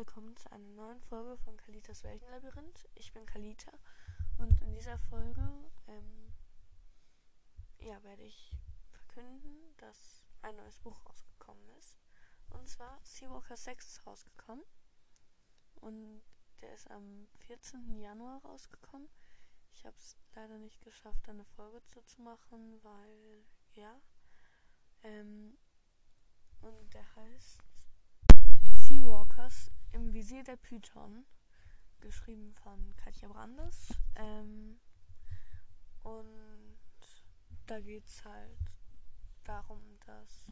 willkommen zu einer neuen Folge von Kalitas Weltenlabyrinth. Ich bin Kalita und in dieser Folge ähm, ja, werde ich verkünden, dass ein neues Buch rausgekommen ist. Und zwar Seawalker 6 ist rausgekommen. Und der ist am 14. Januar rausgekommen. Ich habe es leider nicht geschafft, eine Folge zu machen, weil, ja. Ähm, und der heißt Seawalkers im Visier der Python, geschrieben von Katja Brandes. Ähm, und da geht es halt darum, dass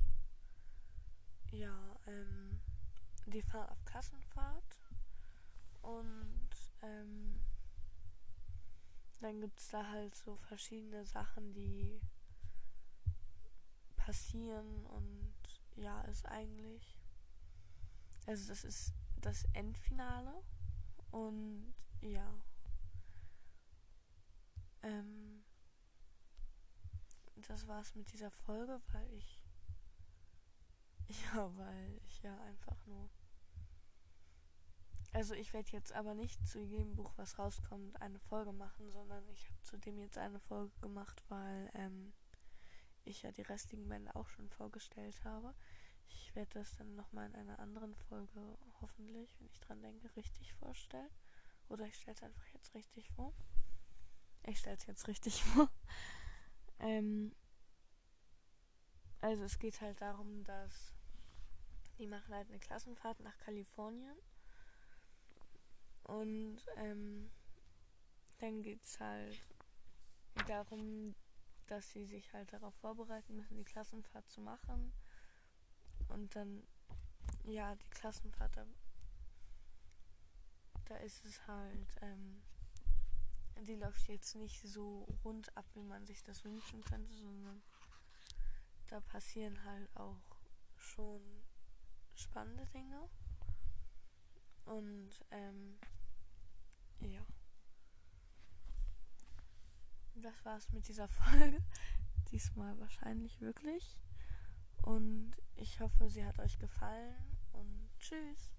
ja, ähm, die fahren auf Klassenfahrt und ähm, dann gibt es da halt so verschiedene Sachen, die passieren und ja, ist eigentlich also das ist das Endfinale und ja. Ähm, das war's mit dieser Folge, weil ich ja, weil ich ja einfach nur also ich werde jetzt aber nicht zu jedem Buch, was rauskommt, eine Folge machen, sondern ich habe zu dem jetzt eine Folge gemacht, weil ähm, ich ja die restlichen Bände auch schon vorgestellt habe. Werde das dann nochmal in einer anderen Folge hoffentlich, wenn ich dran denke, richtig vorstellen. Oder ich stelle es einfach jetzt richtig vor. Ich stelle es jetzt richtig vor. ähm, also es geht halt darum, dass die machen halt eine Klassenfahrt nach Kalifornien. Und ähm, dann geht es halt darum, dass sie sich halt darauf vorbereiten müssen, die Klassenfahrt zu machen. Und dann, ja, die Klassenfahrt, da, da ist es halt, ähm, die läuft jetzt nicht so rund ab, wie man sich das wünschen könnte, sondern da passieren halt auch schon spannende Dinge. Und, ähm, ja. Das war's mit dieser Folge. Diesmal wahrscheinlich wirklich. Und ich hoffe, sie hat euch gefallen und tschüss.